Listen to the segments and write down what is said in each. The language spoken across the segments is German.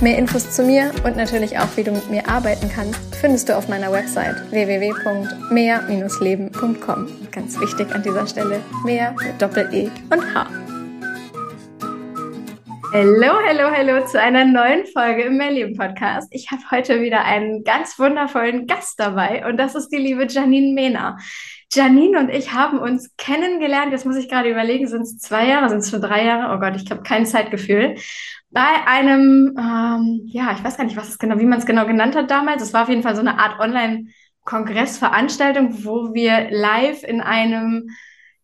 Mehr Infos zu mir und natürlich auch, wie du mit mir arbeiten kannst, findest du auf meiner Website www.mehr-leben.com. Ganz wichtig an dieser Stelle, mehr mit Doppel-E und H. Hallo, hallo, hallo zu einer neuen Folge im Mehrleben Podcast. Ich habe heute wieder einen ganz wundervollen Gast dabei und das ist die liebe Janine Mehner. Janine und ich haben uns kennengelernt, jetzt muss ich gerade überlegen, sind es zwei Jahre, sind es schon drei Jahre? Oh Gott, ich habe kein Zeitgefühl bei einem, ähm, ja, ich weiß gar nicht, was es genau, wie man es genau genannt hat damals. Es war auf jeden Fall so eine Art Online-Kongressveranstaltung, wo wir live in einem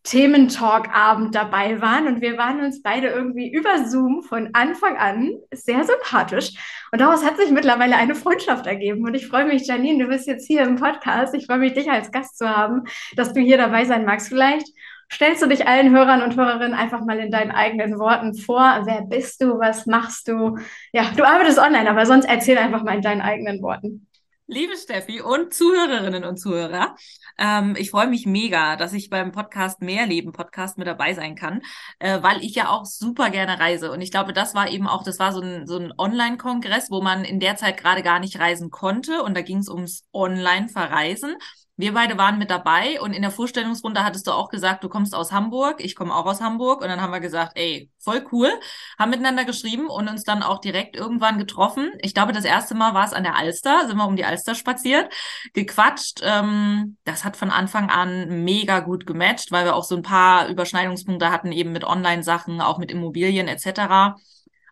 Thementalk-Abend dabei waren und wir waren uns beide irgendwie über Zoom von Anfang an sehr sympathisch und daraus hat sich mittlerweile eine Freundschaft ergeben und ich freue mich, Janine, du bist jetzt hier im Podcast. Ich freue mich, dich als Gast zu haben, dass du hier dabei sein magst. Vielleicht stellst du dich allen Hörern und Hörerinnen einfach mal in deinen eigenen Worten vor. Wer bist du? Was machst du? Ja, du arbeitest online, aber sonst erzähl einfach mal in deinen eigenen Worten. Liebe Steffi und Zuhörerinnen und Zuhörer, ähm, ich freue mich mega, dass ich beim Podcast Mehrleben Podcast mit dabei sein kann, äh, weil ich ja auch super gerne reise. Und ich glaube, das war eben auch, das war so ein, so ein Online-Kongress, wo man in der Zeit gerade gar nicht reisen konnte. Und da ging es ums Online-Verreisen. Wir beide waren mit dabei und in der Vorstellungsrunde hattest du auch gesagt, du kommst aus Hamburg, ich komme auch aus Hamburg und dann haben wir gesagt, ey, voll cool, haben miteinander geschrieben und uns dann auch direkt irgendwann getroffen. Ich glaube, das erste Mal war es an der Alster, sind wir um die Alster spaziert, gequatscht. Ähm, das hat von Anfang an mega gut gematcht, weil wir auch so ein paar Überschneidungspunkte hatten, eben mit Online-Sachen, auch mit Immobilien etc.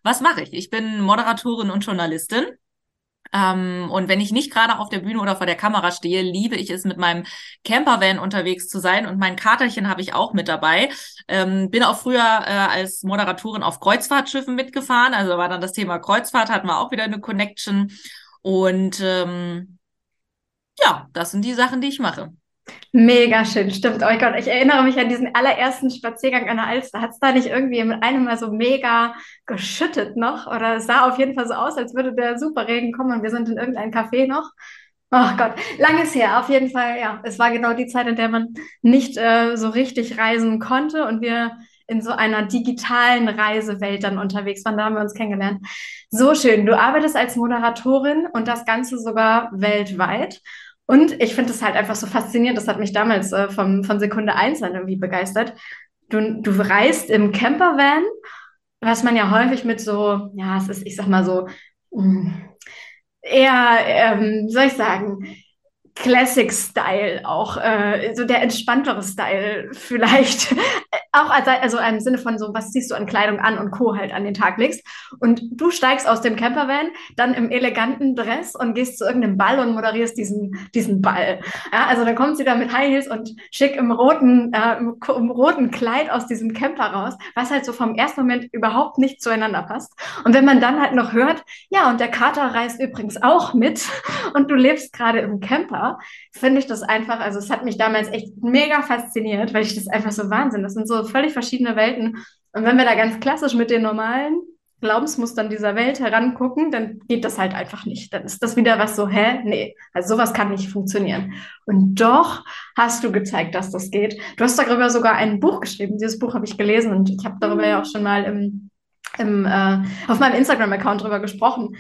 Was mache ich? Ich bin Moderatorin und Journalistin ähm, und wenn ich nicht gerade auf der Bühne oder vor der Kamera stehe, liebe ich es, mit meinem Campervan unterwegs zu sein. Und mein Katerchen habe ich auch mit dabei. Ähm, bin auch früher äh, als Moderatorin auf Kreuzfahrtschiffen mitgefahren. Also war dann das Thema Kreuzfahrt, hatten wir auch wieder eine Connection. Und ähm, ja, das sind die Sachen, die ich mache. Mega schön, stimmt. Oh Gott, ich erinnere mich an diesen allerersten Spaziergang an der Alster. Hat es da nicht irgendwie mit einem Mal so mega geschüttet noch? Oder es sah auf jeden Fall so aus, als würde der Superregen kommen und wir sind in irgendeinem Café noch. Oh Gott, langes her. Auf jeden Fall, ja. Es war genau die Zeit, in der man nicht äh, so richtig reisen konnte und wir in so einer digitalen Reisewelt dann unterwegs waren. Da haben wir uns kennengelernt. So schön. Du arbeitest als Moderatorin und das Ganze sogar weltweit. Und ich finde es halt einfach so faszinierend. Das hat mich damals äh, vom, von Sekunde eins an irgendwie begeistert. Du, du reist im Campervan, was man ja häufig mit so, ja, es ist, ich sag mal so, mh, mm, eher, ähm, soll ich sagen, Classic-Style auch, äh, so der entspanntere Style vielleicht, auch als, also im Sinne von so, was ziehst du an Kleidung an und Co. halt an den Tag legst. Und du steigst aus dem Campervan, dann im eleganten Dress und gehst zu irgendeinem Ball und moderierst diesen, diesen Ball. Ja, also dann kommt sie da mit High Heels und schick im roten, äh, im, im, roten Kleid aus diesem Camper raus, was halt so vom ersten Moment überhaupt nicht zueinander passt. Und wenn man dann halt noch hört, ja, und der Kater reist übrigens auch mit und du lebst gerade im Camper, finde ich das einfach, also es hat mich damals echt mega fasziniert, weil ich das einfach so Wahnsinn, das sind so völlig verschiedene Welten. Und wenn wir da ganz klassisch mit den normalen Glaubensmustern dieser Welt herangucken, dann geht das halt einfach nicht. Dann ist das wieder was so, hä? Nee, also sowas kann nicht funktionieren. Und doch hast du gezeigt, dass das geht. Du hast darüber sogar ein Buch geschrieben. Dieses Buch habe ich gelesen und ich habe darüber ja auch schon mal im, im, äh, auf meinem Instagram-Account drüber gesprochen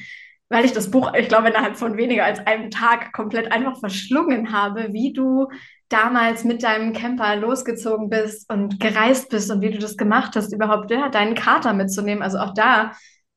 weil ich das Buch, ich glaube, innerhalb von weniger als einem Tag komplett einfach verschlungen habe, wie du damals mit deinem Camper losgezogen bist und gereist bist und wie du das gemacht hast, überhaupt ja, deinen Kater mitzunehmen. Also auch da,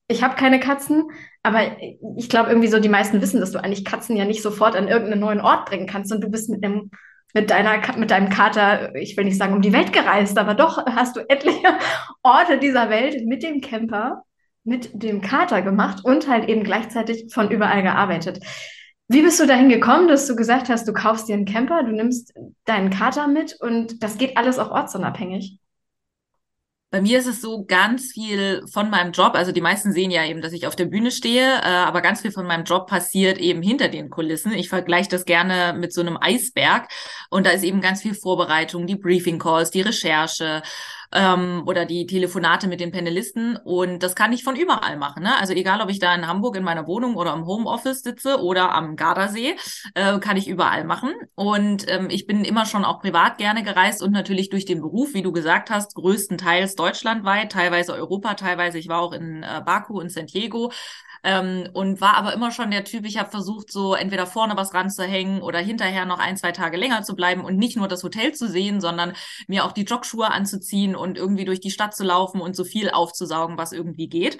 ich habe keine Katzen, aber ich glaube irgendwie so, die meisten wissen, dass du eigentlich Katzen ja nicht sofort an irgendeinen neuen Ort bringen kannst und du bist mit einem mit deiner mit deinem Kater, ich will nicht sagen um die Welt gereist, aber doch hast du etliche Orte dieser Welt mit dem Camper mit dem Kater gemacht und halt eben gleichzeitig von überall gearbeitet. Wie bist du dahin gekommen, dass du gesagt hast, du kaufst dir einen Camper, du nimmst deinen Kater mit und das geht alles auch ortsunabhängig? Bei mir ist es so ganz viel von meinem Job, also die meisten sehen ja eben, dass ich auf der Bühne stehe, äh, aber ganz viel von meinem Job passiert eben hinter den Kulissen. Ich vergleiche das gerne mit so einem Eisberg und da ist eben ganz viel Vorbereitung, die Briefing Calls, die Recherche, ähm, oder die Telefonate mit den Panelisten. Und das kann ich von überall machen. Ne? Also egal, ob ich da in Hamburg in meiner Wohnung oder im Homeoffice sitze oder am Gardasee, äh, kann ich überall machen. Und ähm, ich bin immer schon auch privat gerne gereist und natürlich durch den Beruf, wie du gesagt hast, größtenteils deutschlandweit, teilweise Europa, teilweise ich war auch in äh, Baku und San Diego. Ähm, und war aber immer schon der Typ, ich habe versucht, so entweder vorne was ranzuhängen oder hinterher noch ein, zwei Tage länger zu bleiben und nicht nur das Hotel zu sehen, sondern mir auch die Jogschuhe anzuziehen und irgendwie durch die Stadt zu laufen und so viel aufzusaugen, was irgendwie geht.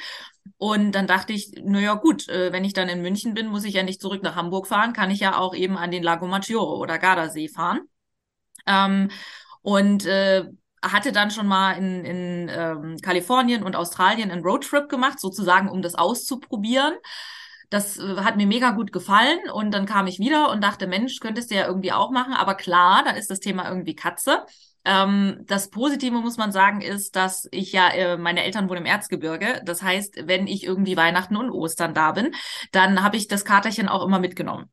Und dann dachte ich, naja gut, äh, wenn ich dann in München bin, muss ich ja nicht zurück nach Hamburg fahren, kann ich ja auch eben an den Lago Maggiore oder Gardasee fahren. Ähm, und äh, hatte dann schon mal in, in ähm, Kalifornien und Australien einen Roadtrip gemacht, sozusagen, um das auszuprobieren. Das äh, hat mir mega gut gefallen und dann kam ich wieder und dachte, Mensch, könntest du ja irgendwie auch machen. Aber klar, dann ist das Thema irgendwie Katze. Ähm, das Positive muss man sagen ist, dass ich ja, äh, meine Eltern wohnen im Erzgebirge. Das heißt, wenn ich irgendwie Weihnachten und Ostern da bin, dann habe ich das Katerchen auch immer mitgenommen.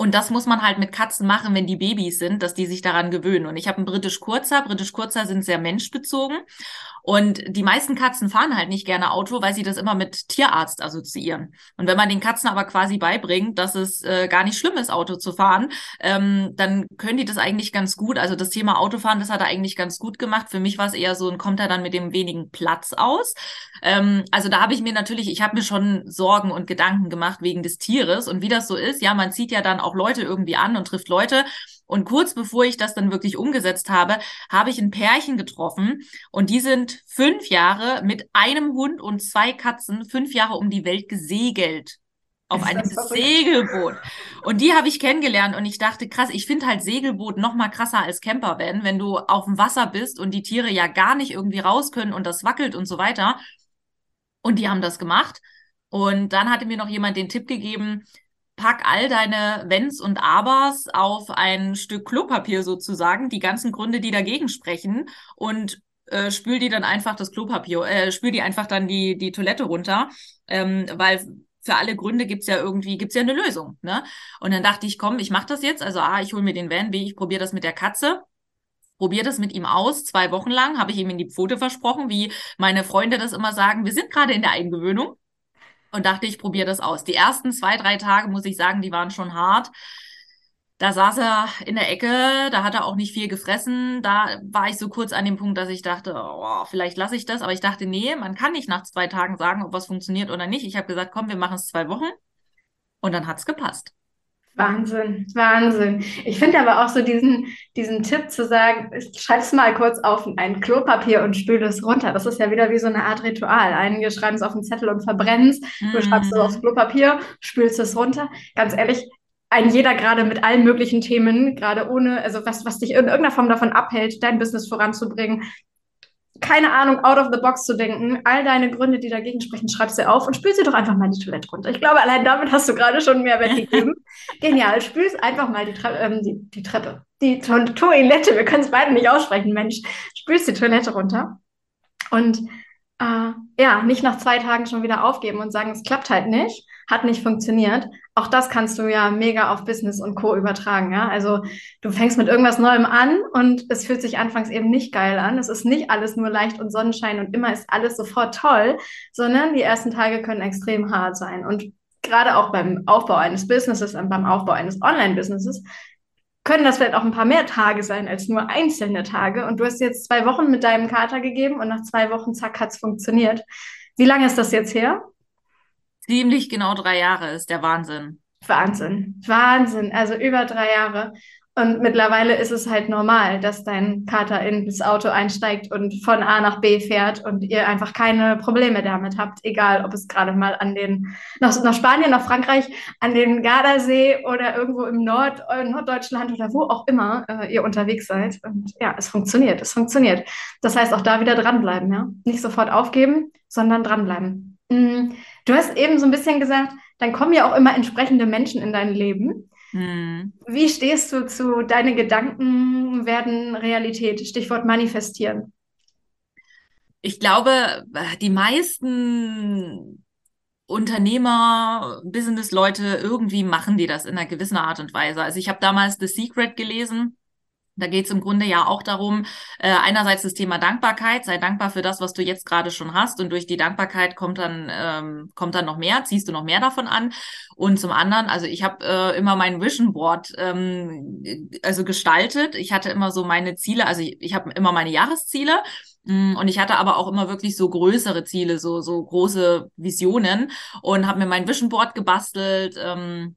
Und das muss man halt mit Katzen machen, wenn die Babys sind, dass die sich daran gewöhnen. Und ich habe einen britisch Kurzer. Britisch Kurzer sind sehr menschbezogen. Und die meisten Katzen fahren halt nicht gerne Auto, weil sie das immer mit Tierarzt assoziieren. Und wenn man den Katzen aber quasi beibringt, dass es äh, gar nicht schlimm ist, Auto zu fahren, ähm, dann können die das eigentlich ganz gut. Also das Thema Autofahren, das hat er eigentlich ganz gut gemacht. Für mich war es eher so, und kommt er dann mit dem wenigen Platz aus. Ähm, also da habe ich mir natürlich, ich habe mir schon Sorgen und Gedanken gemacht wegen des Tieres und wie das so ist. Ja, man zieht ja dann auch Leute irgendwie an und trifft Leute. Und kurz bevor ich das dann wirklich umgesetzt habe, habe ich ein Pärchen getroffen und die sind fünf Jahre mit einem Hund und zwei Katzen fünf Jahre um die Welt gesegelt auf einem Segelboot. Und die habe ich kennengelernt und ich dachte, krass, ich finde halt Segelboot noch mal krasser als Campervan, wenn du auf dem Wasser bist und die Tiere ja gar nicht irgendwie raus können und das wackelt und so weiter. Und die haben das gemacht. Und dann hatte mir noch jemand den Tipp gegeben, pack all deine Wenns und Abers auf ein Stück Klopapier sozusagen, die ganzen Gründe, die dagegen sprechen und äh, spül die dann einfach das Klopapier, äh, spül die einfach dann die, die Toilette runter, ähm, weil für alle Gründe gibt's ja irgendwie, gibt's ja eine Lösung. Ne? Und dann dachte ich, komm, ich mache das jetzt. Also A, ich hole mir den Van, B, ich probiere das mit der Katze. Probier das mit ihm aus, zwei Wochen lang, habe ich ihm in die Pfote versprochen, wie meine Freunde das immer sagen, wir sind gerade in der Eingewöhnung und dachte, ich probiere das aus. Die ersten zwei, drei Tage, muss ich sagen, die waren schon hart. Da saß er in der Ecke, da hat er auch nicht viel gefressen. Da war ich so kurz an dem Punkt, dass ich dachte, oh, vielleicht lasse ich das. Aber ich dachte, nee, man kann nicht nach zwei Tagen sagen, ob was funktioniert oder nicht. Ich habe gesagt, komm, wir machen es zwei Wochen. Und dann hat's gepasst. Wahnsinn, Wahnsinn. Ich finde aber auch so diesen, diesen Tipp zu sagen, schreib es mal kurz auf ein Klopapier und spül es runter. Das ist ja wieder wie so eine Art Ritual. Einige schreiben es auf den Zettel und verbrennen es. Mm. Du schreibst es aufs mhm. Klopapier, spülst es runter. Ganz ehrlich, ein jeder gerade mit allen möglichen Themen, gerade ohne, also was, was dich in irgendeiner Form davon abhält, dein Business voranzubringen, keine Ahnung, out of the box zu denken, all deine Gründe, die dagegen sprechen, schreib sie auf und spül sie doch einfach mal die Toilette runter. Ich glaube, allein damit hast du gerade schon Mehrwert gegeben. Genial, spülst einfach mal die, Tre ähm, die, die Treppe, die to Toilette, wir können es beide nicht aussprechen, Mensch, spülst die Toilette runter. Und äh, ja, nicht nach zwei Tagen schon wieder aufgeben und sagen, es klappt halt nicht, hat nicht funktioniert. Auch das kannst du ja mega auf Business und Co. übertragen. Ja? Also du fängst mit irgendwas Neuem an und es fühlt sich anfangs eben nicht geil an. Es ist nicht alles nur leicht und Sonnenschein und immer ist alles sofort toll, sondern die ersten Tage können extrem hart sein. Und gerade auch beim Aufbau eines Businesses und beim Aufbau eines Online-Businesses können das vielleicht auch ein paar mehr Tage sein als nur einzelne Tage. Und du hast jetzt zwei Wochen mit deinem Kater gegeben und nach zwei Wochen, zack, hat es funktioniert. Wie lange ist das jetzt her? Ziemlich genau drei Jahre ist der Wahnsinn. Wahnsinn, Wahnsinn. Also über drei Jahre. Und mittlerweile ist es halt normal, dass dein Kater ins Auto einsteigt und von A nach B fährt und ihr einfach keine Probleme damit habt, egal ob es gerade mal an den, nach, nach Spanien, nach Frankreich, an den Gardasee oder irgendwo im Nord, äh, Norddeutschland oder wo auch immer äh, ihr unterwegs seid. Und ja, es funktioniert, es funktioniert. Das heißt auch da wieder dranbleiben, ja. Nicht sofort aufgeben, sondern dranbleiben. Mhm. Du hast eben so ein bisschen gesagt, dann kommen ja auch immer entsprechende Menschen in dein Leben. Hm. Wie stehst du zu deine Gedanken werden Realität? Stichwort manifestieren. Ich glaube, die meisten Unternehmer, Business-Leute, irgendwie machen die das in einer gewissen Art und Weise. Also ich habe damals The Secret gelesen. Da geht es im Grunde ja auch darum, äh, einerseits das Thema Dankbarkeit, sei dankbar für das, was du jetzt gerade schon hast. Und durch die Dankbarkeit kommt dann ähm, kommt dann noch mehr, ziehst du noch mehr davon an. Und zum anderen, also ich habe äh, immer mein Vision Board ähm, also gestaltet, ich hatte immer so meine Ziele, also ich, ich habe immer meine Jahresziele. Mm, und ich hatte aber auch immer wirklich so größere Ziele, so so große Visionen. Und habe mir mein Vision Board gebastelt. Ähm,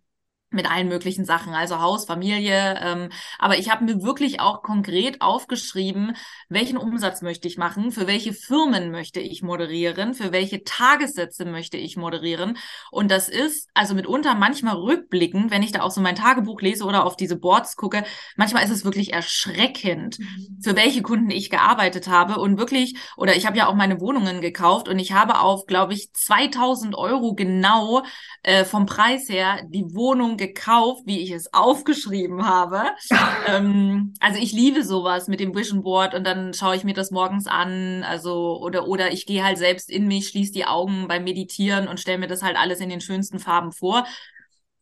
mit allen möglichen Sachen, also Haus, Familie. Ähm, aber ich habe mir wirklich auch konkret aufgeschrieben, welchen Umsatz möchte ich machen, für welche Firmen möchte ich moderieren, für welche Tagessätze möchte ich moderieren. Und das ist also mitunter manchmal rückblickend, wenn ich da auch so mein Tagebuch lese oder auf diese Boards gucke, manchmal ist es wirklich erschreckend, mhm. für welche Kunden ich gearbeitet habe und wirklich, oder ich habe ja auch meine Wohnungen gekauft und ich habe auf, glaube ich, 2000 Euro genau äh, vom Preis her die Wohnung gekauft, wie ich es aufgeschrieben habe. ähm, also ich liebe sowas mit dem Vision Board und dann schaue ich mir das morgens an, also oder oder ich gehe halt selbst in mich, schließe die Augen beim Meditieren und stelle mir das halt alles in den schönsten Farben vor.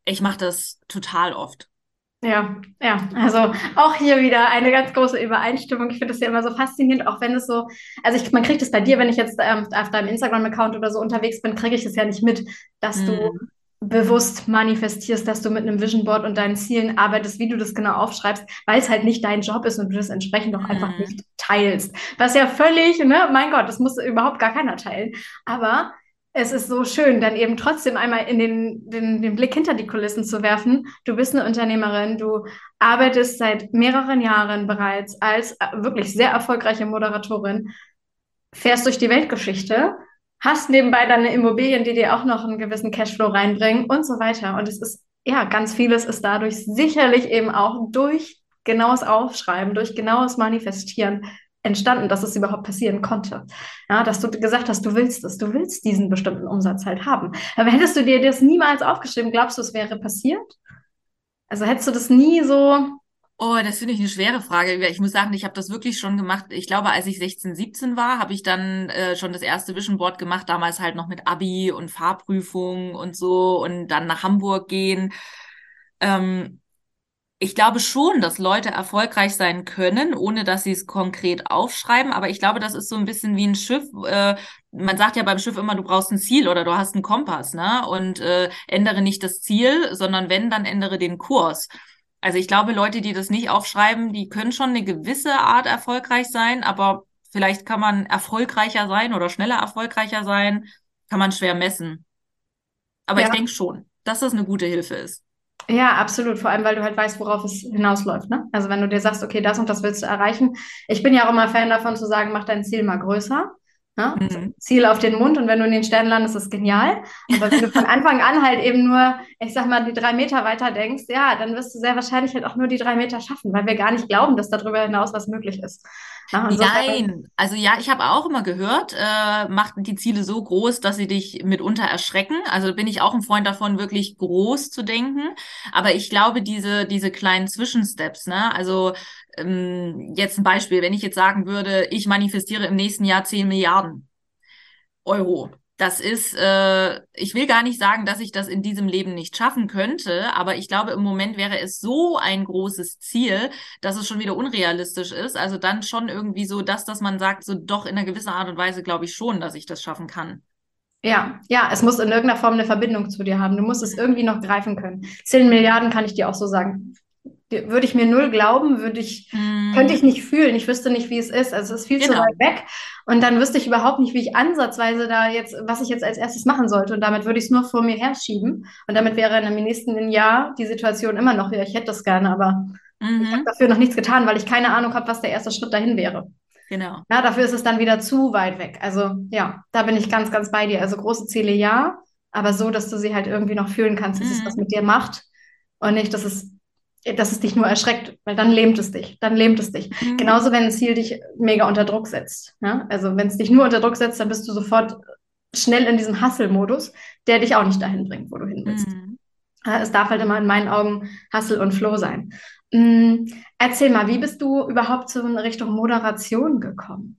Ich mache das total oft. Ja, ja, also auch hier wieder eine ganz große Übereinstimmung. Ich finde das ja immer so faszinierend, auch wenn es so, also ich, man kriegt es bei dir, wenn ich jetzt ähm, auf deinem Instagram-Account oder so unterwegs bin, kriege ich es ja nicht mit, dass mm. du mhm bewusst manifestierst, dass du mit einem Vision Board und deinen Zielen arbeitest, wie du das genau aufschreibst, weil es halt nicht dein Job ist und du das entsprechend auch einfach mhm. nicht teilst. Was ja völlig, ne, mein Gott, das muss überhaupt gar keiner teilen. Aber es ist so schön, dann eben trotzdem einmal in den, den, den Blick hinter die Kulissen zu werfen. Du bist eine Unternehmerin, du arbeitest seit mehreren Jahren bereits als äh, wirklich sehr erfolgreiche Moderatorin, fährst durch die Weltgeschichte hast nebenbei deine Immobilien, die dir auch noch einen gewissen Cashflow reinbringen und so weiter. Und es ist, ja, ganz vieles ist dadurch sicherlich eben auch durch genaues Aufschreiben, durch genaues Manifestieren entstanden, dass es überhaupt passieren konnte. Ja, dass du gesagt hast, du willst es, du willst diesen bestimmten Umsatz halt haben. Aber hättest du dir das niemals aufgeschrieben, glaubst du, es wäre passiert? Also hättest du das nie so Oh, das finde ich eine schwere Frage. Ich muss sagen, ich habe das wirklich schon gemacht. Ich glaube, als ich 16, 17 war, habe ich dann äh, schon das erste Vision Board gemacht, damals halt noch mit Abi und Fahrprüfung und so und dann nach Hamburg gehen. Ähm, ich glaube schon, dass Leute erfolgreich sein können, ohne dass sie es konkret aufschreiben. Aber ich glaube, das ist so ein bisschen wie ein Schiff. Äh, man sagt ja beim Schiff immer, du brauchst ein Ziel oder du hast einen Kompass, ne? Und äh, ändere nicht das Ziel, sondern wenn, dann ändere den Kurs. Also ich glaube, Leute, die das nicht aufschreiben, die können schon eine gewisse Art erfolgreich sein, aber vielleicht kann man erfolgreicher sein oder schneller erfolgreicher sein, kann man schwer messen. Aber ja. ich denke schon, dass das eine gute Hilfe ist. Ja, absolut. Vor allem, weil du halt weißt, worauf es hinausläuft. Ne? Also wenn du dir sagst, okay, das und das willst du erreichen. Ich bin ja auch immer Fan davon zu sagen, mach dein Ziel mal größer. Ne? Mhm. Ziel auf den Mund und wenn du in den Sternen landest, ist genial. Aber wenn du von Anfang an halt eben nur, ich sag mal, die drei Meter weiter denkst, ja, dann wirst du sehr wahrscheinlich halt auch nur die drei Meter schaffen, weil wir gar nicht glauben, dass darüber hinaus was möglich ist. Nein, also ja, ich habe auch immer gehört, äh, macht die Ziele so groß, dass sie dich mitunter erschrecken. Also bin ich auch ein Freund davon, wirklich groß zu denken. Aber ich glaube, diese, diese kleinen Zwischensteps, ne, also ähm, jetzt ein Beispiel, wenn ich jetzt sagen würde, ich manifestiere im nächsten Jahr 10 Milliarden Euro, das ist, äh, ich will gar nicht sagen, dass ich das in diesem Leben nicht schaffen könnte, aber ich glaube, im Moment wäre es so ein großes Ziel, dass es schon wieder unrealistisch ist. Also dann schon irgendwie so das, dass man sagt, so doch in einer gewissen Art und Weise glaube ich schon, dass ich das schaffen kann. Ja, ja, es muss in irgendeiner Form eine Verbindung zu dir haben. Du musst es irgendwie noch greifen können. Zehn Milliarden kann ich dir auch so sagen würde ich mir null glauben, würde ich, mm. könnte ich nicht fühlen. Ich wüsste nicht, wie es ist. Also es ist viel genau. zu weit weg. Und dann wüsste ich überhaupt nicht, wie ich ansatzweise da jetzt, was ich jetzt als erstes machen sollte. Und damit würde ich es nur vor mir herschieben. Und damit wäre in einem nächsten Jahr die Situation immer noch, ja, ich hätte das gerne, aber mhm. ich habe dafür noch nichts getan, weil ich keine Ahnung habe, was der erste Schritt dahin wäre. Genau. Ja, dafür ist es dann wieder zu weit weg. Also ja, da bin ich ganz, ganz bei dir. Also große Ziele ja, aber so, dass du sie halt irgendwie noch fühlen kannst, dass mhm. es was mit dir macht und nicht, dass es dass es dich nur erschreckt, weil dann lähmt es dich, dann lähmt es dich. Mhm. Genauso, wenn ein Ziel dich mega unter Druck setzt. Ja? Also wenn es dich nur unter Druck setzt, dann bist du sofort schnell in diesem Hustle-Modus, der dich auch nicht dahin bringt, wo du hin willst. Mhm. Es darf halt immer in meinen Augen Hustle und Flow sein. Mhm. Erzähl mal, wie bist du überhaupt zu Richtung Moderation gekommen?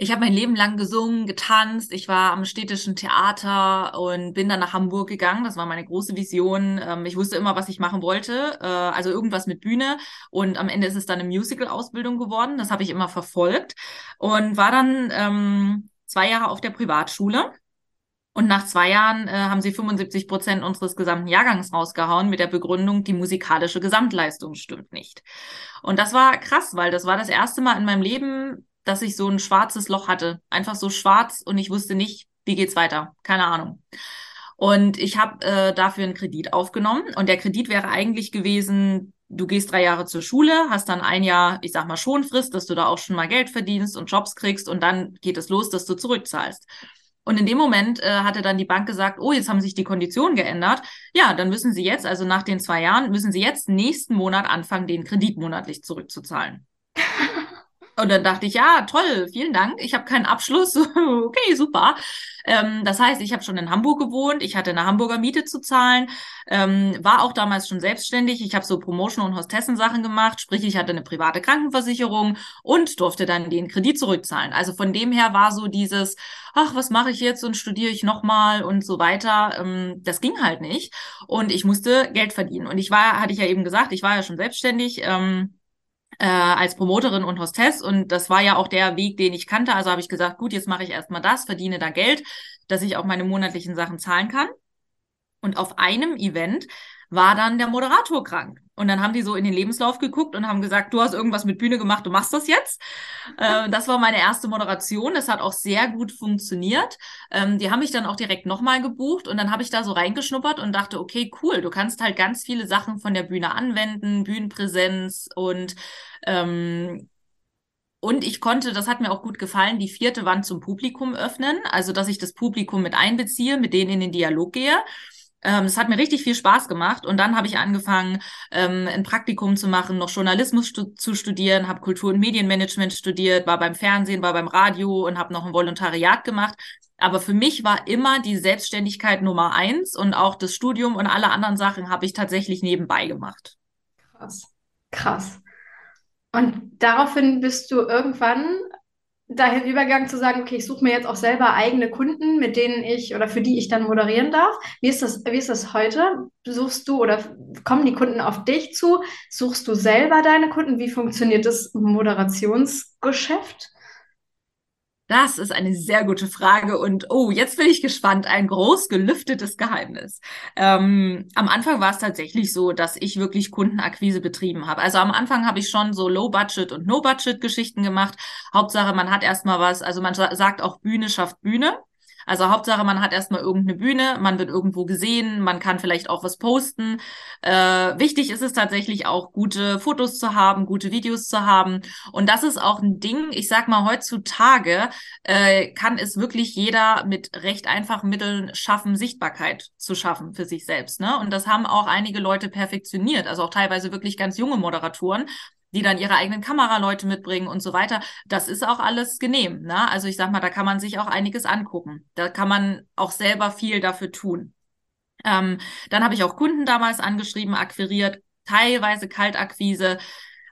Ich habe mein Leben lang gesungen, getanzt. Ich war am städtischen Theater und bin dann nach Hamburg gegangen. Das war meine große Vision. Ähm, ich wusste immer, was ich machen wollte. Äh, also irgendwas mit Bühne. Und am Ende ist es dann eine Musical-Ausbildung geworden. Das habe ich immer verfolgt und war dann ähm, zwei Jahre auf der Privatschule. Und nach zwei Jahren äh, haben sie 75 Prozent unseres gesamten Jahrgangs rausgehauen mit der Begründung, die musikalische Gesamtleistung stimmt nicht. Und das war krass, weil das war das erste Mal in meinem Leben, dass ich so ein schwarzes Loch hatte. Einfach so schwarz und ich wusste nicht, wie geht's weiter. Keine Ahnung. Und ich habe äh, dafür einen Kredit aufgenommen. Und der Kredit wäre eigentlich gewesen, du gehst drei Jahre zur Schule, hast dann ein Jahr, ich sag mal, Schonfrist, dass du da auch schon mal Geld verdienst und Jobs kriegst und dann geht es los, dass du zurückzahlst. Und in dem Moment äh, hatte dann die Bank gesagt, oh, jetzt haben sich die Konditionen geändert. Ja, dann müssen Sie jetzt, also nach den zwei Jahren, müssen Sie jetzt nächsten Monat anfangen, den Kredit monatlich zurückzuzahlen. Und dann dachte ich, ja, toll, vielen Dank. Ich habe keinen Abschluss. okay, super. Ähm, das heißt, ich habe schon in Hamburg gewohnt, ich hatte eine Hamburger Miete zu zahlen, ähm, war auch damals schon selbstständig. Ich habe so Promotion- und Hostessensachen gemacht, sprich, ich hatte eine private Krankenversicherung und durfte dann den Kredit zurückzahlen. Also von dem her war so dieses, ach, was mache ich jetzt und studiere ich nochmal und so weiter. Ähm, das ging halt nicht. Und ich musste Geld verdienen. Und ich war, hatte ich ja eben gesagt, ich war ja schon selbstständig. Ähm, äh, als Promoterin und Hostess und das war ja auch der Weg, den ich kannte. Also habe ich gesagt, gut, jetzt mache ich erstmal das, verdiene da Geld, dass ich auch meine monatlichen Sachen zahlen kann. Und auf einem Event war dann der Moderator krank. Und dann haben die so in den Lebenslauf geguckt und haben gesagt, du hast irgendwas mit Bühne gemacht, du machst das jetzt. Äh, das war meine erste Moderation. Das hat auch sehr gut funktioniert. Ähm, die haben mich dann auch direkt nochmal gebucht und dann habe ich da so reingeschnuppert und dachte, okay, cool, du kannst halt ganz viele Sachen von der Bühne anwenden, Bühnenpräsenz und ähm, und ich konnte, das hat mir auch gut gefallen, die vierte Wand zum Publikum öffnen, also dass ich das Publikum mit einbeziehe, mit denen in den Dialog gehe. Ähm, das hat mir richtig viel Spaß gemacht und dann habe ich angefangen, ähm, ein Praktikum zu machen, noch Journalismus zu studieren, habe Kultur- und Medienmanagement studiert, war beim Fernsehen, war beim Radio und habe noch ein Volontariat gemacht. Aber für mich war immer die Selbstständigkeit Nummer eins und auch das Studium und alle anderen Sachen habe ich tatsächlich nebenbei gemacht. Krass, krass. Und daraufhin bist du irgendwann dahin übergegangen zu sagen, okay, ich suche mir jetzt auch selber eigene Kunden, mit denen ich oder für die ich dann moderieren darf. Wie ist das, wie ist das heute? Suchst du oder kommen die Kunden auf dich zu? Suchst du selber deine Kunden? Wie funktioniert das Moderationsgeschäft? Das ist eine sehr gute Frage und oh, jetzt bin ich gespannt. Ein groß gelüftetes Geheimnis. Ähm, am Anfang war es tatsächlich so, dass ich wirklich Kundenakquise betrieben habe. Also am Anfang habe ich schon so Low-Budget und No-Budget-Geschichten gemacht. Hauptsache, man hat erstmal was, also man sagt auch Bühne schafft Bühne. Also Hauptsache, man hat erstmal irgendeine Bühne, man wird irgendwo gesehen, man kann vielleicht auch was posten. Äh, wichtig ist es tatsächlich auch, gute Fotos zu haben, gute Videos zu haben. Und das ist auch ein Ding, ich sag mal, heutzutage äh, kann es wirklich jeder mit recht einfachen Mitteln schaffen, Sichtbarkeit zu schaffen für sich selbst. Ne? Und das haben auch einige Leute perfektioniert, also auch teilweise wirklich ganz junge Moderatoren die dann ihre eigenen Kameraleute mitbringen und so weiter. Das ist auch alles genehm. Ne? Also ich sag mal, da kann man sich auch einiges angucken. Da kann man auch selber viel dafür tun. Ähm, dann habe ich auch Kunden damals angeschrieben, akquiriert, teilweise Kaltakquise.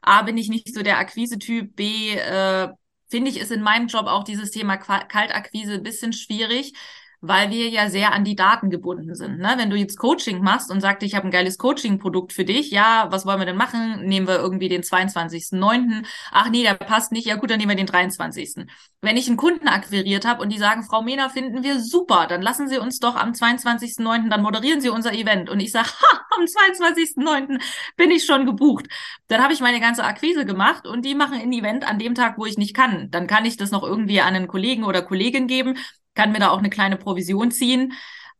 A, bin ich nicht so der Akquise-Typ. B, äh, finde ich, ist in meinem Job auch dieses Thema Kaltakquise ein bisschen schwierig weil wir ja sehr an die Daten gebunden sind. Ne? Wenn du jetzt Coaching machst und sagst, ich habe ein geiles Coaching-Produkt für dich, ja, was wollen wir denn machen? Nehmen wir irgendwie den 22.09. Ach nee, der passt nicht. Ja gut, dann nehmen wir den 23. Wenn ich einen Kunden akquiriert habe und die sagen, Frau Mena, finden wir super, dann lassen Sie uns doch am 22.09., dann moderieren Sie unser Event. Und ich sage, ha, am 22.09. bin ich schon gebucht. Dann habe ich meine ganze Akquise gemacht und die machen ein Event an dem Tag, wo ich nicht kann. Dann kann ich das noch irgendwie an einen Kollegen oder Kollegin geben kann mir da auch eine kleine Provision ziehen.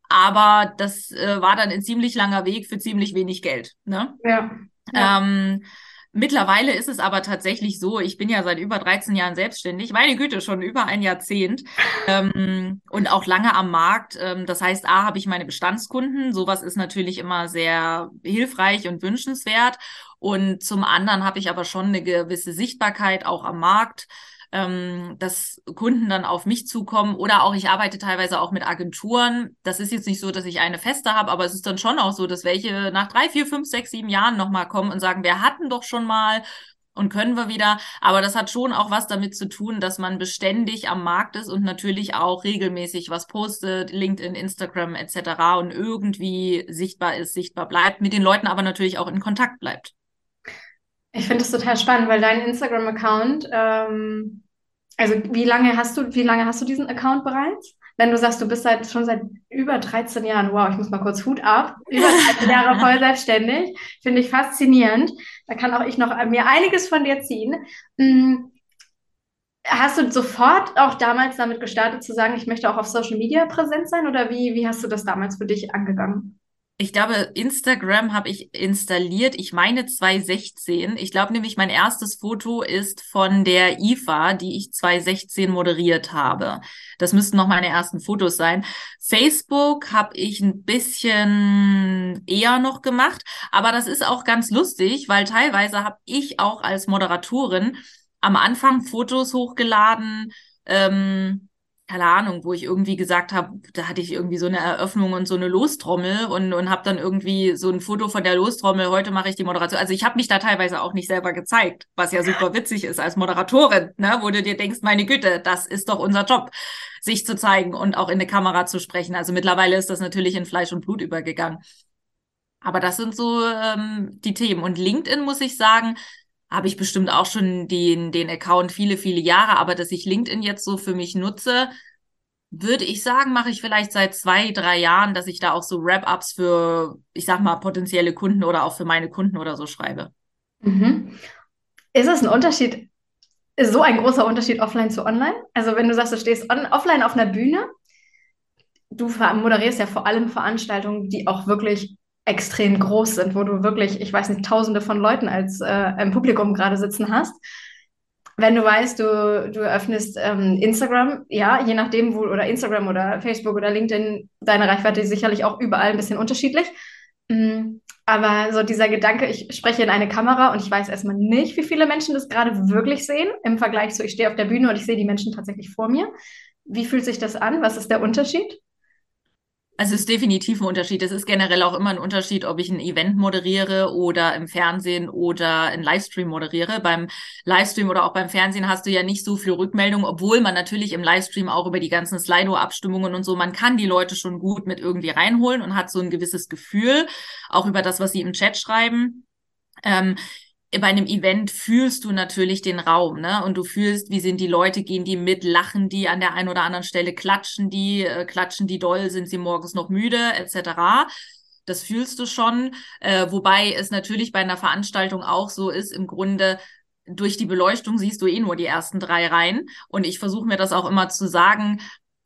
Aber das äh, war dann ein ziemlich langer Weg für ziemlich wenig Geld. Ne? Ja. ja. Ähm, mittlerweile ist es aber tatsächlich so, ich bin ja seit über 13 Jahren selbstständig, meine Güte, schon über ein Jahrzehnt ähm, und auch lange am Markt. Ähm, das heißt, A, habe ich meine Bestandskunden. Sowas ist natürlich immer sehr hilfreich und wünschenswert. Und zum anderen habe ich aber schon eine gewisse Sichtbarkeit auch am Markt ähm, dass Kunden dann auf mich zukommen oder auch ich arbeite teilweise auch mit Agenturen. Das ist jetzt nicht so, dass ich eine feste habe, aber es ist dann schon auch so, dass welche nach drei, vier, fünf, sechs, sieben Jahren nochmal kommen und sagen, wir hatten doch schon mal und können wir wieder. Aber das hat schon auch was damit zu tun, dass man beständig am Markt ist und natürlich auch regelmäßig was postet, LinkedIn, Instagram etc. und irgendwie sichtbar ist, sichtbar bleibt, mit den Leuten aber natürlich auch in Kontakt bleibt. Ich finde das total spannend, weil dein Instagram-Account, ähm, also wie lange hast du, wie lange hast du diesen Account bereits? Wenn du sagst, du bist seit, schon seit über 13 Jahren, wow, ich muss mal kurz Hut ab, über 13 Jahre voll selbstständig, finde ich faszinierend. Da kann auch ich noch mir einiges von dir ziehen. Hm, hast du sofort auch damals damit gestartet zu sagen, ich möchte auch auf Social Media präsent sein oder wie, wie hast du das damals für dich angegangen? Ich glaube, Instagram habe ich installiert, ich meine 2016. Ich glaube nämlich, mein erstes Foto ist von der IFA, die ich 2016 moderiert habe. Das müssten noch meine ersten Fotos sein. Facebook habe ich ein bisschen eher noch gemacht, aber das ist auch ganz lustig, weil teilweise habe ich auch als Moderatorin am Anfang Fotos hochgeladen. Ähm, keine Ahnung, wo ich irgendwie gesagt habe, da hatte ich irgendwie so eine Eröffnung und so eine Lostrommel und, und habe dann irgendwie so ein Foto von der Lostrommel, heute mache ich die Moderation. Also ich habe mich da teilweise auch nicht selber gezeigt, was ja super witzig ist als Moderatorin, ne? wo du dir denkst, meine Güte, das ist doch unser Job, sich zu zeigen und auch in eine Kamera zu sprechen. Also mittlerweile ist das natürlich in Fleisch und Blut übergegangen. Aber das sind so ähm, die Themen. Und LinkedIn, muss ich sagen, habe ich bestimmt auch schon den, den Account viele, viele Jahre, aber dass ich LinkedIn jetzt so für mich nutze, würde ich sagen, mache ich vielleicht seit zwei, drei Jahren, dass ich da auch so Wrap-ups für, ich sag mal, potenzielle Kunden oder auch für meine Kunden oder so schreibe. Mhm. Ist es ein Unterschied, ist so ein großer Unterschied offline zu online? Also wenn du sagst, du stehst on, offline auf einer Bühne, du moderierst ja vor allem Veranstaltungen, die auch wirklich extrem groß sind, wo du wirklich, ich weiß nicht, tausende von Leuten als äh, im Publikum gerade sitzen hast. Wenn du weißt, du, du öffnest ähm, Instagram, ja, je nachdem, wo, oder Instagram oder Facebook oder LinkedIn, deine Reichweite ist sicherlich auch überall ein bisschen unterschiedlich. Mm, aber so dieser Gedanke, ich spreche in eine Kamera und ich weiß erstmal nicht, wie viele Menschen das gerade wirklich sehen, im Vergleich zu, ich stehe auf der Bühne und ich sehe die Menschen tatsächlich vor mir. Wie fühlt sich das an? Was ist der Unterschied? Also es ist definitiv ein Unterschied. Es ist generell auch immer ein Unterschied, ob ich ein Event moderiere oder im Fernsehen oder ein Livestream moderiere. Beim Livestream oder auch beim Fernsehen hast du ja nicht so viel Rückmeldung, obwohl man natürlich im Livestream auch über die ganzen Slido-Abstimmungen und so, man kann die Leute schon gut mit irgendwie reinholen und hat so ein gewisses Gefühl, auch über das, was sie im Chat schreiben. Ähm, bei einem Event fühlst du natürlich den Raum, ne? Und du fühlst, wie sind die Leute, gehen die mit, lachen die an der einen oder anderen Stelle, klatschen die, äh, klatschen die doll, sind sie morgens noch müde, etc. Das fühlst du schon. Äh, wobei es natürlich bei einer Veranstaltung auch so ist, im Grunde, durch die Beleuchtung siehst du eh nur die ersten drei Reihen. Und ich versuche mir das auch immer zu sagen,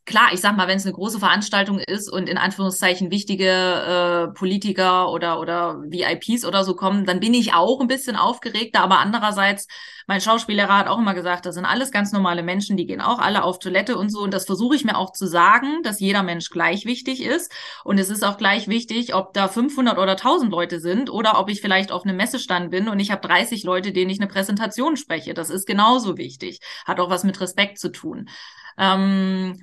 klar, ich sag mal, wenn es eine große Veranstaltung ist und in Anführungszeichen wichtige äh, Politiker oder oder VIPs oder so kommen, dann bin ich auch ein bisschen aufgeregter. Aber andererseits, mein Schauspiellehrer hat auch immer gesagt, das sind alles ganz normale Menschen, die gehen auch alle auf Toilette und so. Und das versuche ich mir auch zu sagen, dass jeder Mensch gleich wichtig ist. Und es ist auch gleich wichtig, ob da 500 oder 1000 Leute sind oder ob ich vielleicht auf einem Messestand bin und ich habe 30 Leute, denen ich eine Präsentation spreche. Das ist genauso wichtig. Hat auch was mit Respekt zu tun. Ähm,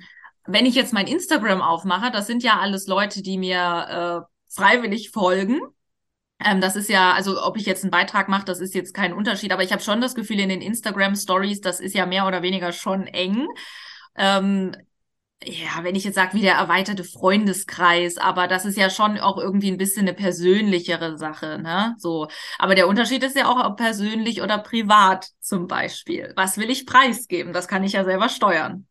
wenn ich jetzt mein Instagram aufmache, das sind ja alles Leute, die mir äh, freiwillig folgen. Ähm, das ist ja, also ob ich jetzt einen Beitrag mache, das ist jetzt kein Unterschied, aber ich habe schon das Gefühl in den Instagram Stories, das ist ja mehr oder weniger schon eng. Ähm, ja, wenn ich jetzt sage, wie der erweiterte Freundeskreis, aber das ist ja schon auch irgendwie ein bisschen eine persönlichere Sache, ne? So. Aber der Unterschied ist ja auch ob persönlich oder privat zum Beispiel. Was will ich preisgeben? Das kann ich ja selber steuern.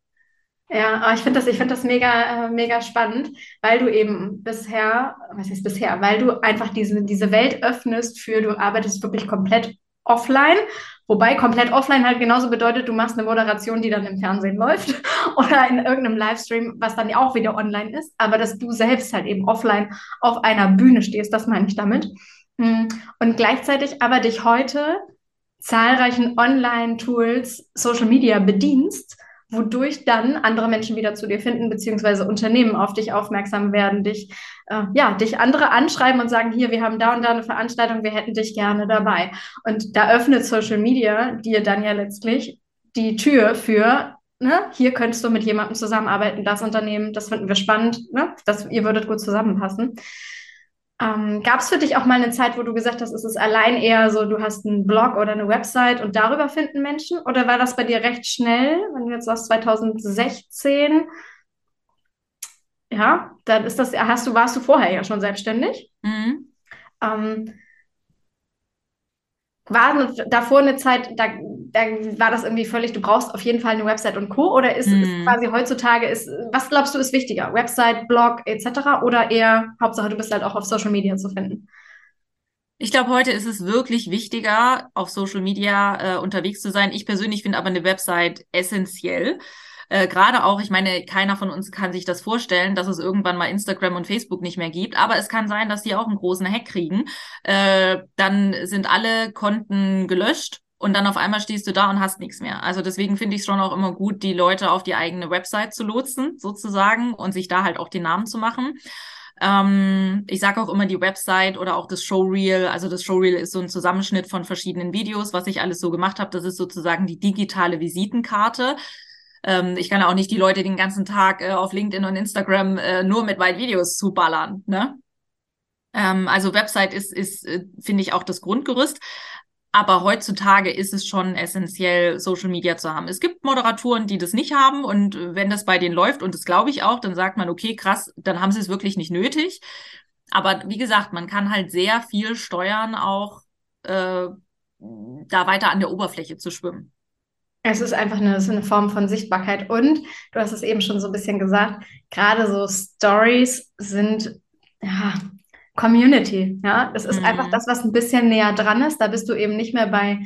Ja, aber ich finde das, ich finde das mega, äh, mega spannend, weil du eben bisher, was heißt bisher, weil du einfach diese, diese Welt öffnest für, du arbeitest wirklich komplett offline, wobei komplett offline halt genauso bedeutet, du machst eine Moderation, die dann im Fernsehen läuft oder in irgendeinem Livestream, was dann ja auch wieder online ist, aber dass du selbst halt eben offline auf einer Bühne stehst, das meine ich damit. Mm, und gleichzeitig aber dich heute zahlreichen Online-Tools, Social Media bedienst, wodurch dann andere Menschen wieder zu dir finden, beziehungsweise Unternehmen auf dich aufmerksam werden, dich, äh, ja, dich andere anschreiben und sagen, hier, wir haben da und da eine Veranstaltung, wir hätten dich gerne dabei. Und da öffnet Social Media dir dann ja letztlich die Tür für, ne, hier könntest du mit jemandem zusammenarbeiten, das Unternehmen, das finden wir spannend, ne, das, ihr würdet gut zusammenpassen. Ähm, Gab es für dich auch mal eine Zeit, wo du gesagt hast, es ist allein eher so, du hast einen Blog oder eine Website und darüber finden Menschen? Oder war das bei dir recht schnell, wenn du jetzt sagst 2016? Ja, dann ist das, hast du, warst du vorher ja schon selbstständig? Mhm. Ähm, war davor eine Zeit, da, da war das irgendwie völlig, du brauchst auf jeden Fall eine Website und Co. Oder ist, mm. ist mhm. quasi heutzutage, ist, was glaubst du ist wichtiger? Website, Blog etc. Oder eher Hauptsache, du bist halt auch auf Social Media zu finden? Ich glaube, heute ist es wirklich wichtiger, auf Social Media äh, unterwegs zu sein. Ich persönlich finde aber eine Website essentiell. Äh, Gerade auch, ich meine, keiner von uns kann sich das vorstellen, dass es irgendwann mal Instagram und Facebook nicht mehr gibt, aber es kann sein, dass die auch einen großen Hack kriegen. Äh, dann sind alle Konten gelöscht und dann auf einmal stehst du da und hast nichts mehr. Also deswegen finde ich es schon auch immer gut, die Leute auf die eigene Website zu lotsen, sozusagen, und sich da halt auch die Namen zu machen. Ähm, ich sage auch immer die Website oder auch das Showreel. Also das Showreel ist so ein Zusammenschnitt von verschiedenen Videos, was ich alles so gemacht habe. Das ist sozusagen die digitale Visitenkarte ähm, ich kann auch nicht die Leute den ganzen Tag äh, auf LinkedIn und Instagram äh, nur mit Videos zuballern. Ne? Ähm, also Website ist, ist äh, finde ich, auch das Grundgerüst. Aber heutzutage ist es schon essentiell, Social Media zu haben. Es gibt Moderatoren, die das nicht haben. Und wenn das bei denen läuft, und das glaube ich auch, dann sagt man, okay, krass, dann haben sie es wirklich nicht nötig. Aber wie gesagt, man kann halt sehr viel steuern, auch äh, da weiter an der Oberfläche zu schwimmen. Es ist einfach eine, ist eine Form von Sichtbarkeit. Und du hast es eben schon so ein bisschen gesagt, gerade so Stories sind ja, Community. Ja, das ist mhm. einfach das, was ein bisschen näher dran ist. Da bist du eben nicht mehr bei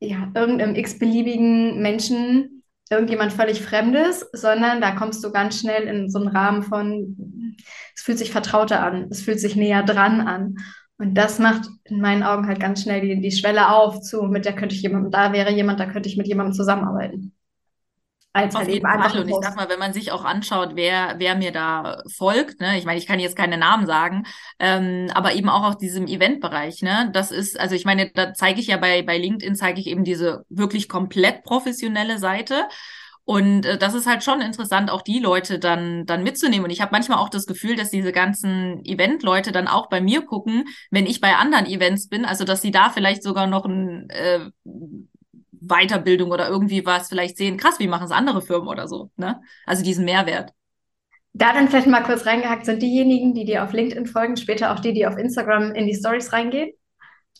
ja, irgendeinem x-beliebigen Menschen, irgendjemand völlig Fremdes, sondern da kommst du ganz schnell in so einen Rahmen von, es fühlt sich vertrauter an, es fühlt sich näher dran an. Und das macht in meinen Augen halt ganz schnell die, die Schwelle auf zu, mit der könnte ich jemandem, da wäre jemand, da könnte ich mit jemandem zusammenarbeiten. Als Auf halt jeden Fall. Und ich sag mal, wenn man sich auch anschaut, wer, wer mir da folgt, ne, ich meine, ich kann jetzt keine Namen sagen, ähm, aber eben auch auf diesem Eventbereich, ne, das ist, also ich meine, da zeige ich ja bei, bei LinkedIn zeige ich eben diese wirklich komplett professionelle Seite. Und äh, das ist halt schon interessant, auch die Leute dann, dann mitzunehmen. Und ich habe manchmal auch das Gefühl, dass diese ganzen Event-Leute dann auch bei mir gucken, wenn ich bei anderen Events bin, also dass sie da vielleicht sogar noch ein äh, Weiterbildung oder irgendwie was vielleicht sehen, krass, wie machen es andere Firmen oder so. Ne? Also diesen Mehrwert. Da dann vielleicht mal kurz reingehackt, sind diejenigen, die dir auf LinkedIn folgen, später auch die, die auf Instagram in die Stories reingehen?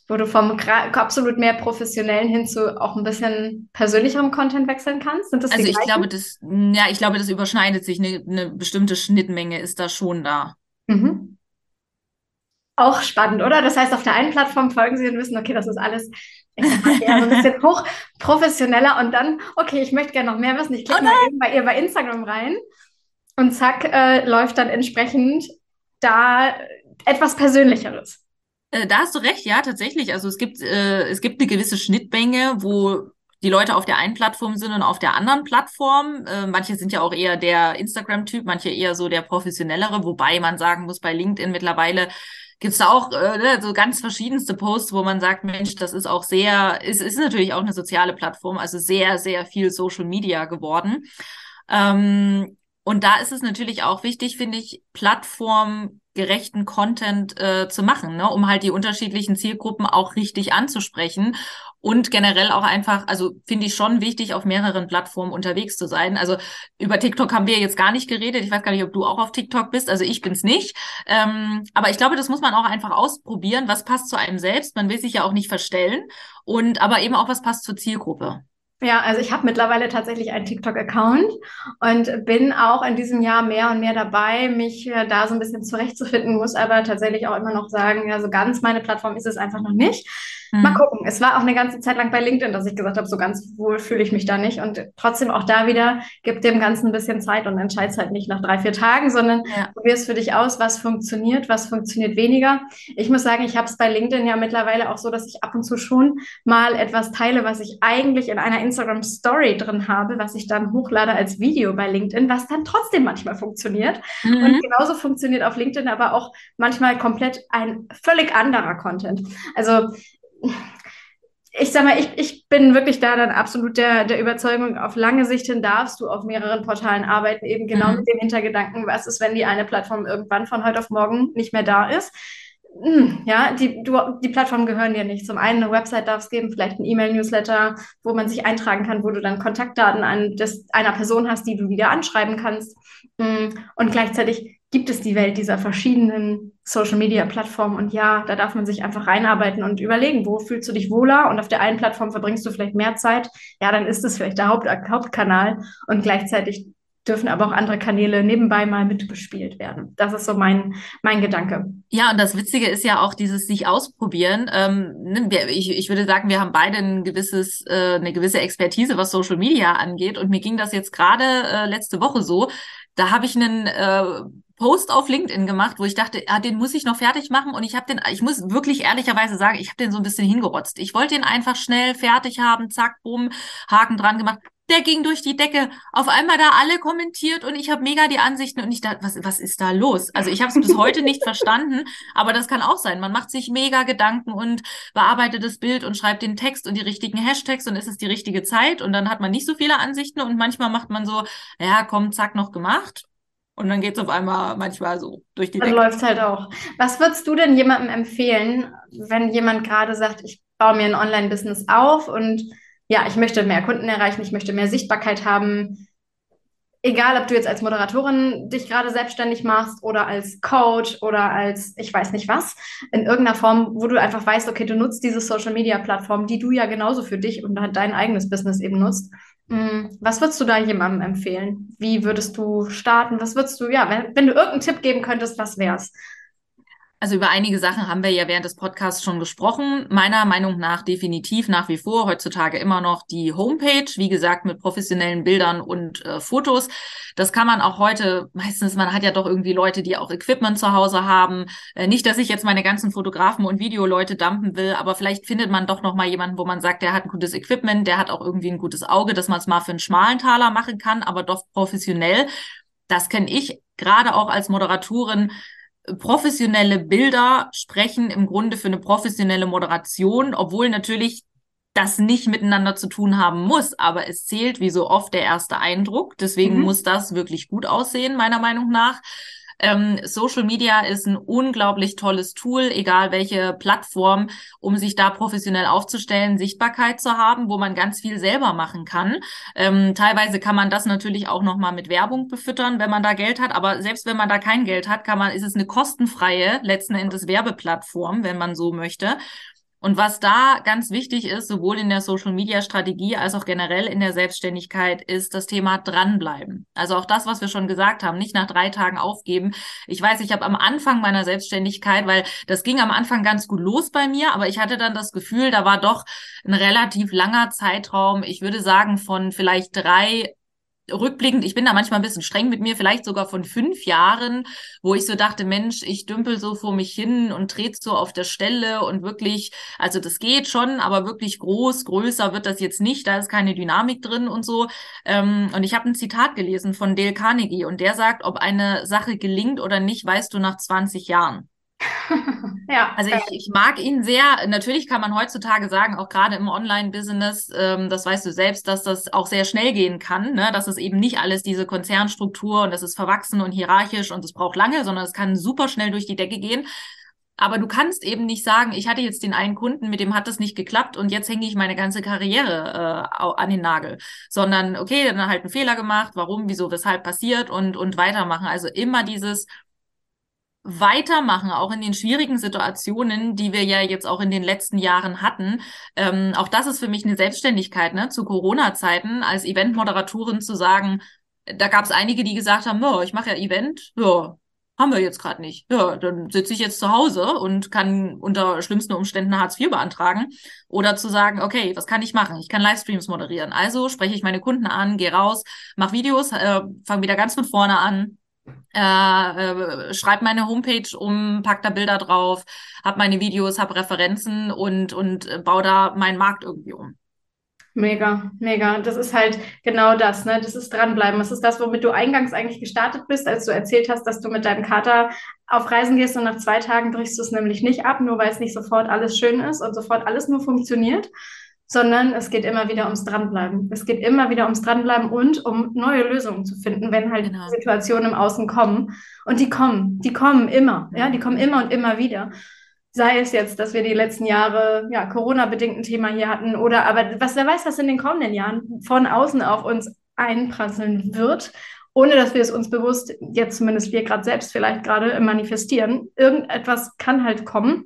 Wo du vom absolut mehr professionellen hin zu auch ein bisschen persönlicherem Content wechseln kannst? Also ich glaube, das, ja, ich glaube, das überschneidet sich. Eine, eine bestimmte Schnittmenge ist da schon da. Mhm. Auch spannend, oder? Das heißt, auf der einen Plattform folgen sie und wissen, okay, das ist alles mal, eher so ein bisschen hochprofessioneller und dann, okay, ich möchte gerne noch mehr wissen. Ich klicke oh mal eben bei ihr bei Instagram rein und zack, äh, läuft dann entsprechend da etwas Persönlicheres. Äh, da hast du recht, ja, tatsächlich. Also es gibt, äh, es gibt eine gewisse Schnittmenge, wo die Leute auf der einen Plattform sind und auf der anderen Plattform. Äh, manche sind ja auch eher der Instagram-Typ, manche eher so der professionellere, wobei man sagen muss, bei LinkedIn mittlerweile gibt's da auch äh, ne, so ganz verschiedenste Posts, wo man sagt, Mensch, das ist auch sehr, es ist, ist natürlich auch eine soziale Plattform, also sehr, sehr viel Social Media geworden. Ähm, und da ist es natürlich auch wichtig, finde ich, Plattform gerechten Content äh, zu machen, ne? um halt die unterschiedlichen Zielgruppen auch richtig anzusprechen und generell auch einfach, also finde ich schon wichtig, auf mehreren Plattformen unterwegs zu sein. Also über TikTok haben wir jetzt gar nicht geredet. Ich weiß gar nicht, ob du auch auf TikTok bist. Also ich bin's nicht. Ähm, aber ich glaube, das muss man auch einfach ausprobieren. Was passt zu einem selbst? Man will sich ja auch nicht verstellen. Und aber eben auch, was passt zur Zielgruppe. Ja, also ich habe mittlerweile tatsächlich einen TikTok-Account und bin auch in diesem Jahr mehr und mehr dabei, mich äh, da so ein bisschen zurechtzufinden, muss aber tatsächlich auch immer noch sagen, ja, so ganz meine Plattform ist es einfach noch nicht. Mhm. Mal gucken. Es war auch eine ganze Zeit lang bei LinkedIn, dass ich gesagt habe, so ganz wohl fühle ich mich da nicht. Und trotzdem auch da wieder, gib dem Ganzen ein bisschen Zeit und entscheidest halt nicht nach drei, vier Tagen, sondern ja. probierst für dich aus, was funktioniert, was funktioniert weniger. Ich muss sagen, ich habe es bei LinkedIn ja mittlerweile auch so, dass ich ab und zu schon mal etwas teile, was ich eigentlich in einer Instagram Story drin habe, was ich dann hochlade als Video bei LinkedIn, was dann trotzdem manchmal funktioniert. Mhm. Und genauso funktioniert auf LinkedIn aber auch manchmal komplett ein völlig anderer Content. Also ich sag mal, ich, ich bin wirklich da dann absolut der, der Überzeugung, auf lange Sicht hin darfst du auf mehreren Portalen arbeiten, eben genau mhm. mit dem Hintergedanken, was ist, wenn die eine Plattform irgendwann von heute auf morgen nicht mehr da ist. hm, ja, die, du, die Plattformen gehören dir nicht. Zum einen eine Website darf es geben, vielleicht ein E-Mail-Newsletter, wo man sich eintragen kann, wo du dann Kontaktdaten an des, einer Person hast, die du wieder anschreiben kannst. Hm, und gleichzeitig gibt es die Welt dieser verschiedenen Social-Media-Plattformen. Und ja, da darf man sich einfach reinarbeiten und überlegen, wo fühlst du dich wohler? Und auf der einen Plattform verbringst du vielleicht mehr Zeit. Ja, dann ist es vielleicht der Haupt Hauptkanal. Und gleichzeitig dürfen aber auch andere Kanäle nebenbei mal mitbespielt werden. Das ist so mein, mein Gedanke. Ja, und das Witzige ist ja auch dieses sich ausprobieren. Ähm, ne, ich, ich würde sagen, wir haben beide ein gewisses, äh, eine gewisse Expertise, was Social Media angeht. Und mir ging das jetzt gerade äh, letzte Woche so. Da habe ich einen äh, Post auf LinkedIn gemacht, wo ich dachte, ah, den muss ich noch fertig machen und ich habe den, ich muss wirklich ehrlicherweise sagen, ich habe den so ein bisschen hingerotzt. Ich wollte den einfach schnell fertig haben, zack, bumm, Haken dran gemacht der ging durch die Decke. Auf einmal da alle kommentiert und ich habe mega die Ansichten und ich dachte, was, was ist da los? Also ich habe es bis heute nicht verstanden, aber das kann auch sein. Man macht sich mega Gedanken und bearbeitet das Bild und schreibt den Text und die richtigen Hashtags und ist es die richtige Zeit und dann hat man nicht so viele Ansichten und manchmal macht man so, ja, komm, zack, noch gemacht. Und dann geht es auf einmal manchmal so durch die Decke. Dann läuft halt auch. Was würdest du denn jemandem empfehlen, wenn jemand gerade sagt, ich baue mir ein Online-Business auf und ja, ich möchte mehr Kunden erreichen, ich möchte mehr Sichtbarkeit haben. Egal, ob du jetzt als Moderatorin dich gerade selbstständig machst oder als Coach oder als ich weiß nicht was, in irgendeiner Form, wo du einfach weißt, okay, du nutzt diese Social Media Plattform, die du ja genauso für dich und dein eigenes Business eben nutzt. Mm, was würdest du da jemandem empfehlen? Wie würdest du starten? Was würdest du, ja, wenn, wenn du irgendeinen Tipp geben könntest, was wär's? Also über einige Sachen haben wir ja während des Podcasts schon gesprochen. Meiner Meinung nach definitiv nach wie vor heutzutage immer noch die Homepage, wie gesagt, mit professionellen Bildern und äh, Fotos. Das kann man auch heute, meistens, man hat ja doch irgendwie Leute, die auch Equipment zu Hause haben. Äh, nicht, dass ich jetzt meine ganzen Fotografen und Videoleute dumpen will, aber vielleicht findet man doch noch mal jemanden, wo man sagt, der hat ein gutes Equipment, der hat auch irgendwie ein gutes Auge, dass man es mal für einen schmalen Taler machen kann, aber doch professionell. Das kenne ich gerade auch als Moderatorin professionelle Bilder sprechen im Grunde für eine professionelle Moderation, obwohl natürlich das nicht miteinander zu tun haben muss, aber es zählt wie so oft der erste Eindruck. Deswegen mhm. muss das wirklich gut aussehen, meiner Meinung nach. Ähm, Social Media ist ein unglaublich tolles Tool, egal welche Plattform, um sich da professionell aufzustellen, Sichtbarkeit zu haben, wo man ganz viel selber machen kann. Ähm, teilweise kann man das natürlich auch nochmal mit Werbung befüttern, wenn man da Geld hat. Aber selbst wenn man da kein Geld hat, kann man, ist es eine kostenfreie, letzten Endes Werbeplattform, wenn man so möchte. Und was da ganz wichtig ist, sowohl in der Social-Media-Strategie als auch generell in der Selbstständigkeit, ist das Thema dranbleiben. Also auch das, was wir schon gesagt haben, nicht nach drei Tagen aufgeben. Ich weiß, ich habe am Anfang meiner Selbstständigkeit, weil das ging am Anfang ganz gut los bei mir, aber ich hatte dann das Gefühl, da war doch ein relativ langer Zeitraum, ich würde sagen von vielleicht drei rückblickend, ich bin da manchmal ein bisschen streng mit mir, vielleicht sogar von fünf Jahren, wo ich so dachte, Mensch, ich dümpel so vor mich hin und trete so auf der Stelle und wirklich, also das geht schon, aber wirklich groß, größer wird das jetzt nicht, da ist keine Dynamik drin und so. Ähm, und ich habe ein Zitat gelesen von Dale Carnegie und der sagt, ob eine Sache gelingt oder nicht, weißt du nach 20 Jahren. ja. Also ich, ich mag ihn sehr. Natürlich kann man heutzutage sagen, auch gerade im Online-Business, ähm, das weißt du selbst, dass das auch sehr schnell gehen kann, ne? dass es eben nicht alles diese Konzernstruktur und das ist verwachsen und hierarchisch und es braucht lange, sondern es kann super schnell durch die Decke gehen. Aber du kannst eben nicht sagen, ich hatte jetzt den einen Kunden, mit dem hat das nicht geklappt und jetzt hänge ich meine ganze Karriere äh, an den Nagel. Sondern, okay, dann halt einen Fehler gemacht, warum, wieso, weshalb passiert und, und weitermachen. Also immer dieses, weitermachen, auch in den schwierigen Situationen, die wir ja jetzt auch in den letzten Jahren hatten. Ähm, auch das ist für mich eine Selbstständigkeit, ne? Zu Corona-Zeiten als Eventmoderatorin zu sagen, da gab es einige, die gesagt haben, ich mache ja Event, ja, haben wir jetzt gerade nicht. Ja, dann sitze ich jetzt zu Hause und kann unter schlimmsten Umständen Hartz IV beantragen. Oder zu sagen, okay, was kann ich machen? Ich kann Livestreams moderieren. Also spreche ich meine Kunden an, gehe raus, mache Videos, äh, fange wieder ganz von vorne an, äh, äh, schreib meine Homepage um, pack da Bilder drauf, hab meine Videos, hab Referenzen und, und äh, baue da meinen Markt irgendwie um. Mega, mega. Das ist halt genau das, ne? Das ist dranbleiben. Das ist das, womit du eingangs eigentlich gestartet bist, als du erzählt hast, dass du mit deinem Kater auf Reisen gehst und nach zwei Tagen brichst du es nämlich nicht ab, nur weil es nicht sofort alles schön ist und sofort alles nur funktioniert, sondern es geht immer wieder ums Dranbleiben. Es geht immer wieder ums Dranbleiben und um neue Lösungen zu finden, wenn halt genau. Situationen im Außen kommen. Und die kommen, die kommen immer, ja, die kommen immer und immer wieder. Sei es jetzt, dass wir die letzten Jahre ja Corona-bedingt ein Thema hier hatten oder aber was wer weiß, was in den kommenden Jahren von außen auf uns einprasseln wird, ohne dass wir es uns bewusst, jetzt zumindest wir gerade selbst vielleicht gerade manifestieren. Irgendetwas kann halt kommen.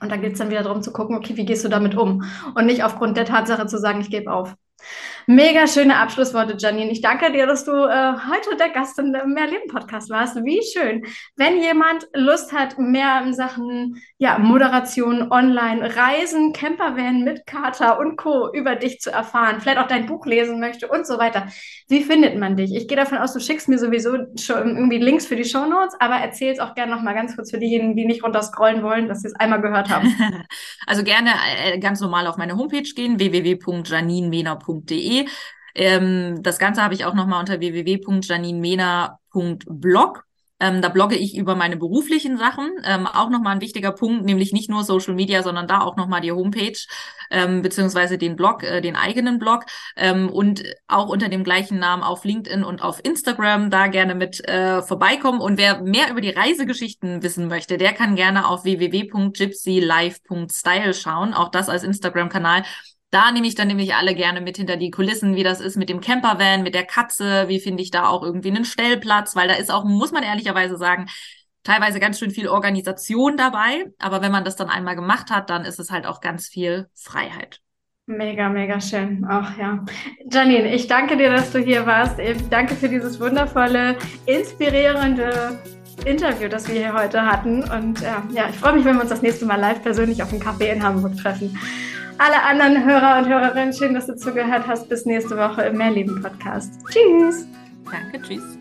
Und da geht es dann wieder darum zu gucken, okay, wie gehst du damit um? Und nicht aufgrund der Tatsache zu sagen, ich gebe auf. Mega schöne Abschlussworte, Janine. Ich danke dir, dass du äh, heute der Gast im Mehrleben-Podcast warst. Wie schön. Wenn jemand Lust hat, mehr in Sachen ja, Moderation, Online, Reisen, Campervan mit Kater und Co. über dich zu erfahren, vielleicht auch dein Buch lesen möchte und so weiter, wie findet man dich? Ich gehe davon aus, du schickst mir sowieso schon irgendwie Links für die Show Notes, aber erzähl es auch gerne noch mal ganz kurz für diejenigen, die nicht runterscrollen wollen, dass sie es einmal gehört haben. Also gerne äh, ganz normal auf meine Homepage gehen, Ähm, das Ganze habe ich auch nochmal unter www.janinmena.blog. Ähm, da blogge ich über meine beruflichen Sachen. Ähm, auch nochmal ein wichtiger Punkt, nämlich nicht nur Social Media, sondern da auch nochmal die Homepage ähm, beziehungsweise den Blog, äh, den eigenen Blog ähm, und auch unter dem gleichen Namen auf LinkedIn und auf Instagram da gerne mit äh, vorbeikommen. Und wer mehr über die Reisegeschichten wissen möchte, der kann gerne auf www.gypsylife.style schauen. Auch das als Instagram-Kanal. Da nehme ich dann nämlich alle gerne mit hinter die Kulissen, wie das ist mit dem Campervan, mit der Katze, wie finde ich da auch irgendwie einen Stellplatz, weil da ist auch, muss man ehrlicherweise sagen, teilweise ganz schön viel Organisation dabei. Aber wenn man das dann einmal gemacht hat, dann ist es halt auch ganz viel Freiheit. Mega, mega schön. Ach ja. Janine, ich danke dir, dass du hier warst. Ich danke für dieses wundervolle, inspirierende Interview, das wir hier heute hatten. Und äh, ja, ich freue mich, wenn wir uns das nächste Mal live persönlich auf dem Café in Hamburg treffen alle anderen Hörer und Hörerinnen, schön, dass du zugehört hast. Bis nächste Woche im Mehrleben Podcast. Tschüss. Danke, tschüss.